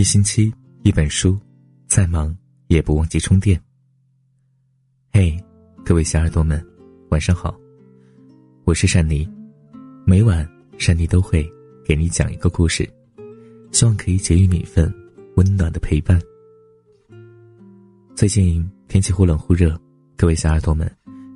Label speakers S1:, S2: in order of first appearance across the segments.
S1: 一星期一本书，再忙也不忘记充电。嘿，各位小耳朵们，晚上好，我是善妮。每晚善妮都会给你讲一个故事，希望可以给予你一份温暖的陪伴。最近天气忽冷忽热，各位小耳朵们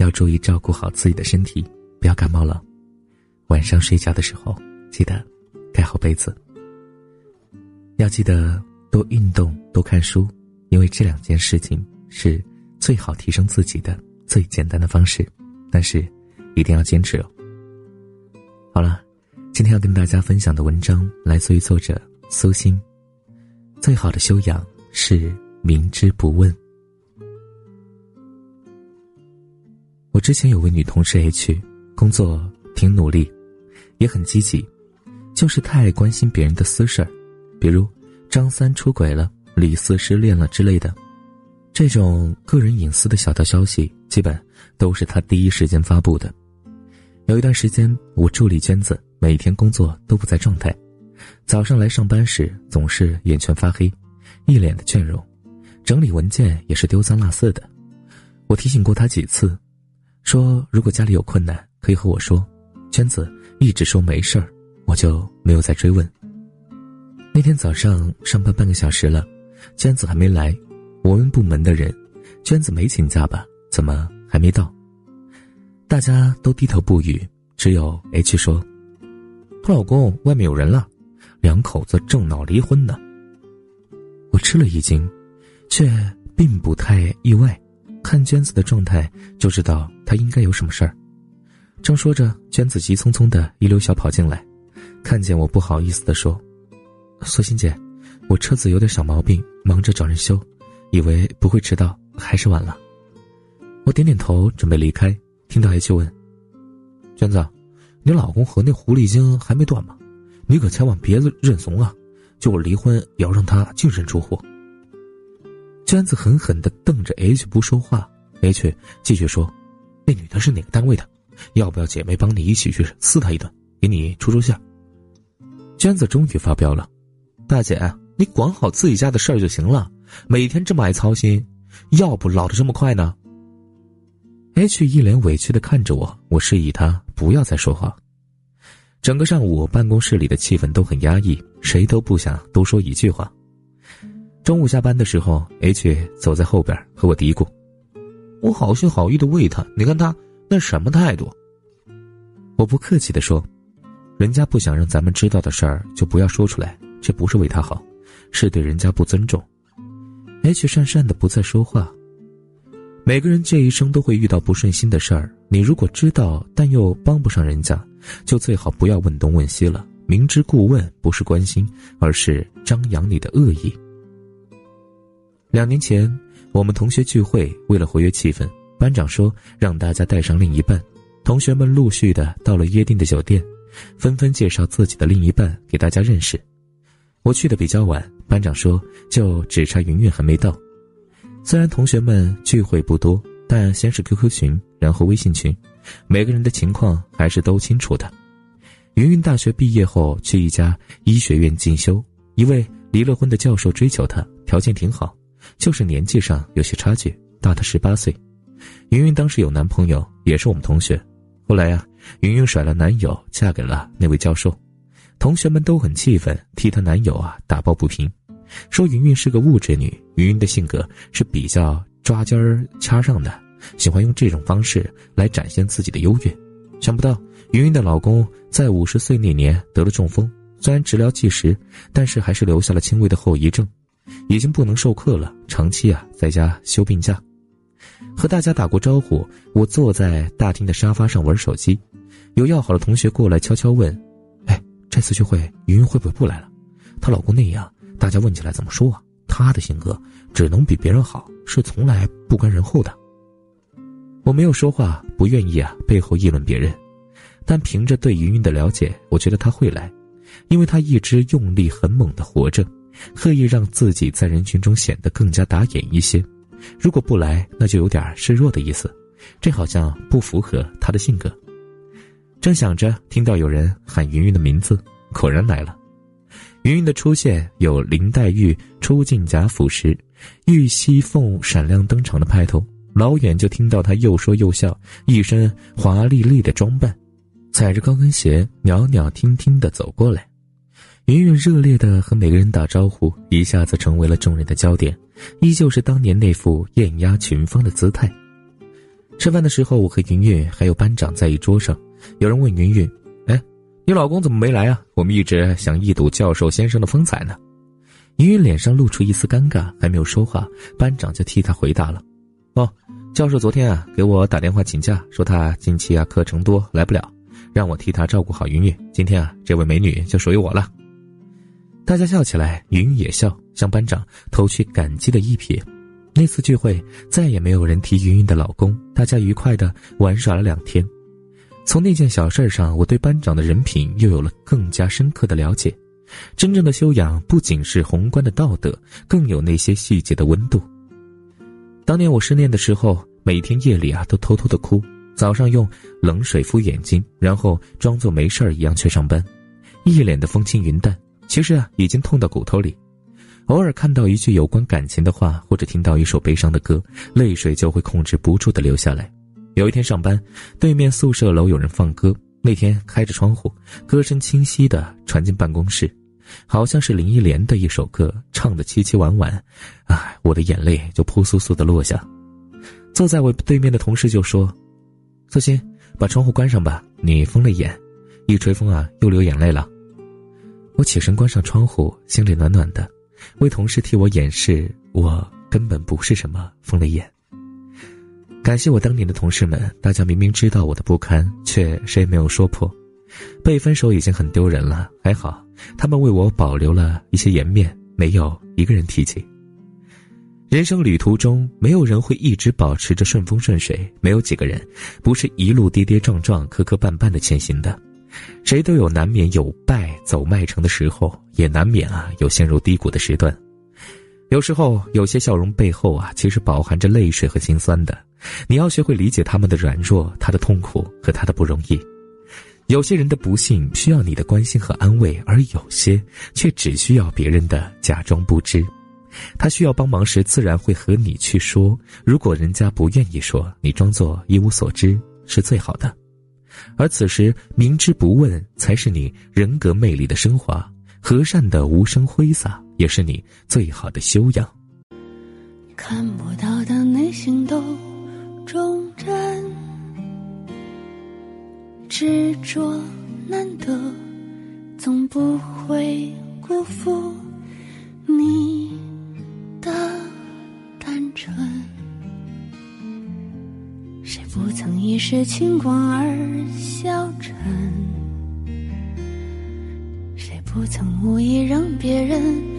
S1: 要注意照顾好自己的身体，不要感冒了。晚上睡觉的时候记得盖好被子。要记得多运动、多看书，因为这两件事情是最好提升自己的最简单的方式，但是一定要坚持哦。好了，今天要跟大家分享的文章来自于作者苏欣。最好的修养是明知不问。我之前有位女同事 H，工作挺努力，也很积极，就是太关心别人的私事儿。比如，张三出轨了，李四失恋了之类的，这种个人隐私的小道消息，基本都是他第一时间发布的。有一段时间，我助理娟子每天工作都不在状态，早上来上班时总是眼圈发黑，一脸的倦容，整理文件也是丢三落四的。我提醒过他几次，说如果家里有困难可以和我说，娟子一直说没事儿，我就没有再追问。那天早上上班半个小时了，娟子还没来。我问部门的人：“娟子没请假吧？怎么还没到？”大家都低头不语，只有 H 说：“她老公外面有人了，两口子正闹离婚呢。”我吃了一惊，却并不太意外。看娟子的状态就知道她应该有什么事儿。正说着，娟子急匆匆的一溜小跑进来，看见我不好意思的说。苏欣姐，我车子有点小毛病，忙着找人修，以为不会迟到，还是晚了。我点点头，准备离开，听到 H 问：“娟子，你老公和那狐狸精还没断吗？你可千万别认怂啊！就我离婚，也要让他净身出户。”娟子狠狠的瞪着 H 不说话，H 继续说：“那女的是哪个单位的？要不要姐妹帮你一起去撕她一顿，给你出出气？”娟子终于发飙了。大姐，你管好自己家的事儿就行了，每天这么爱操心，要不老的这么快呢？H 一脸委屈的看着我，我示意他不要再说话。整个上午，办公室里的气氛都很压抑，谁都不想多说一句话。中午下班的时候，H 走在后边和我嘀咕：“我好心好意的喂他，你看他那什么态度？”我不客气的说：“人家不想让咱们知道的事儿，就不要说出来。”这不是为他好，是对人家不尊重。H 讪讪的不再说话。每个人这一生都会遇到不顺心的事儿，你如果知道但又帮不上人家，就最好不要问东问西了。明知故问不是关心，而是张扬你的恶意。两年前，我们同学聚会，为了活跃气氛，班长说让大家带上另一半。同学们陆续的到了约定的酒店，纷纷介绍自己的另一半给大家认识。我去的比较晚，班长说就只差云云还没到。虽然同学们聚会不多，但先是 QQ 群，然后微信群，每个人的情况还是都清楚的。云云大学毕业后去一家医学院进修，一位离了婚的教授追求她，条件挺好，就是年纪上有些差距，大她十八岁。云云当时有男朋友，也是我们同学，后来呀，云云甩了男友，嫁给了那位教授。同学们都很气愤，替她男友啊打抱不平，说云云是个物质女。云云的性格是比较抓尖儿掐上的，喜欢用这种方式来展现自己的优越。想不到云云的老公在五十岁那年得了中风，虽然治疗及时，但是还是留下了轻微的后遗症，已经不能授课了，长期啊在家休病假。和大家打过招呼，我坐在大厅的沙发上玩手机，有要好的同学过来悄悄问。这次聚会，云云会不会不来了？她老公那样，大家问起来怎么说啊？她的性格只能比别人好，是从来不甘人后的。我没有说话，不愿意啊，背后议论别人。但凭着对云云的了解，我觉得她会来，因为她一直用力很猛的活着，刻意让自己在人群中显得更加打眼一些。如果不来，那就有点示弱的意思，这好像不符合她的性格。正想着，听到有人喊云云的名字，果然来了。云云的出现有林黛玉出进贾府时，玉溪凤闪亮登场的派头。老远就听到她又说又笑，一身华丽丽的装扮，踩着高跟鞋袅袅婷婷的走过来。云云热烈的和每个人打招呼，一下子成为了众人的焦点，依旧是当年那副艳压群芳的姿态。吃饭的时候，我和云云还有班长在一桌上，有人问云云：“哎，你老公怎么没来啊？我们一直想一睹教授先生的风采呢。”云云脸上露出一丝尴尬，还没有说话，班长就替他回答了：“哦，教授昨天啊给我打电话请假，说他近期啊课程多来不了，让我替他照顾好云云。今天啊这位美女就属于我了。”大家笑起来，云云也笑，向班长投去感激的一瞥。那次聚会再也没有人提云云的老公，大家愉快的玩耍了两天。从那件小事上，我对班长的人品又有了更加深刻的了解。真正的修养不仅是宏观的道德，更有那些细节的温度。当年我失恋的时候，每天夜里啊都偷偷的哭，早上用冷水敷眼睛，然后装作没事儿一样去上班，一脸的风轻云淡。其实啊，已经痛到骨头里。偶尔看到一句有关感情的话，或者听到一首悲伤的歌，泪水就会控制不住的流下来。有一天上班，对面宿舍楼有人放歌，那天开着窗户，歌声清晰的传进办公室，好像是林忆莲的一首歌，唱的凄凄婉婉。唉，我的眼泪就扑簌簌的落下。坐在我对面的同事就说：“苏欣，把窗户关上吧，你疯了眼，一吹风啊，又流眼泪了。”我起身关上窗户，心里暖暖的，为同事替我掩饰，我根本不是什么疯了眼。感谢我当年的同事们，大家明明知道我的不堪，却谁也没有说破。被分手已经很丢人了，还好他们为我保留了一些颜面，没有一个人提起。人生旅途中，没有人会一直保持着顺风顺水，没有几个人不是一路跌跌撞撞、磕磕绊绊的前行的。谁都有难免有败走麦城的时候，也难免啊有陷入低谷的时段。有时候，有些笑容背后啊，其实饱含着泪水和心酸的。你要学会理解他们的软弱、他的痛苦和他的不容易。有些人的不幸需要你的关心和安慰，而有些却只需要别人的假装不知。他需要帮忙时，自然会和你去说；如果人家不愿意说，你装作一无所知是最好的。而此时明知不问，才是你人格魅力的升华；和善的无声挥洒，也是你最好的修养。
S2: 看不到的内心都忠贞，执着难得，总不会辜负你的单纯。谁不曾一时轻狂而消沉？谁不曾无意让别人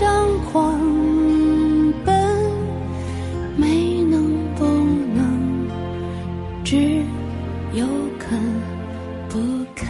S2: 张狂奔没能不能只有肯不肯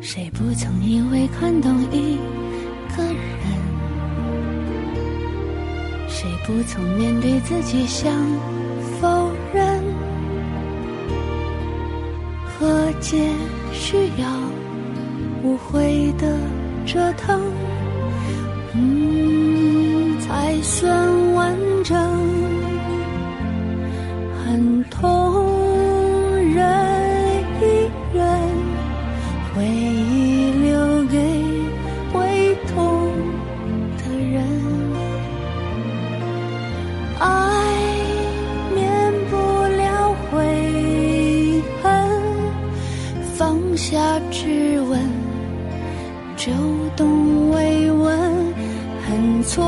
S2: 谁不曾因为看懂一不曾面对自己想否认？和解需要无悔的折腾，嗯，才算下之吻就懂慰问很错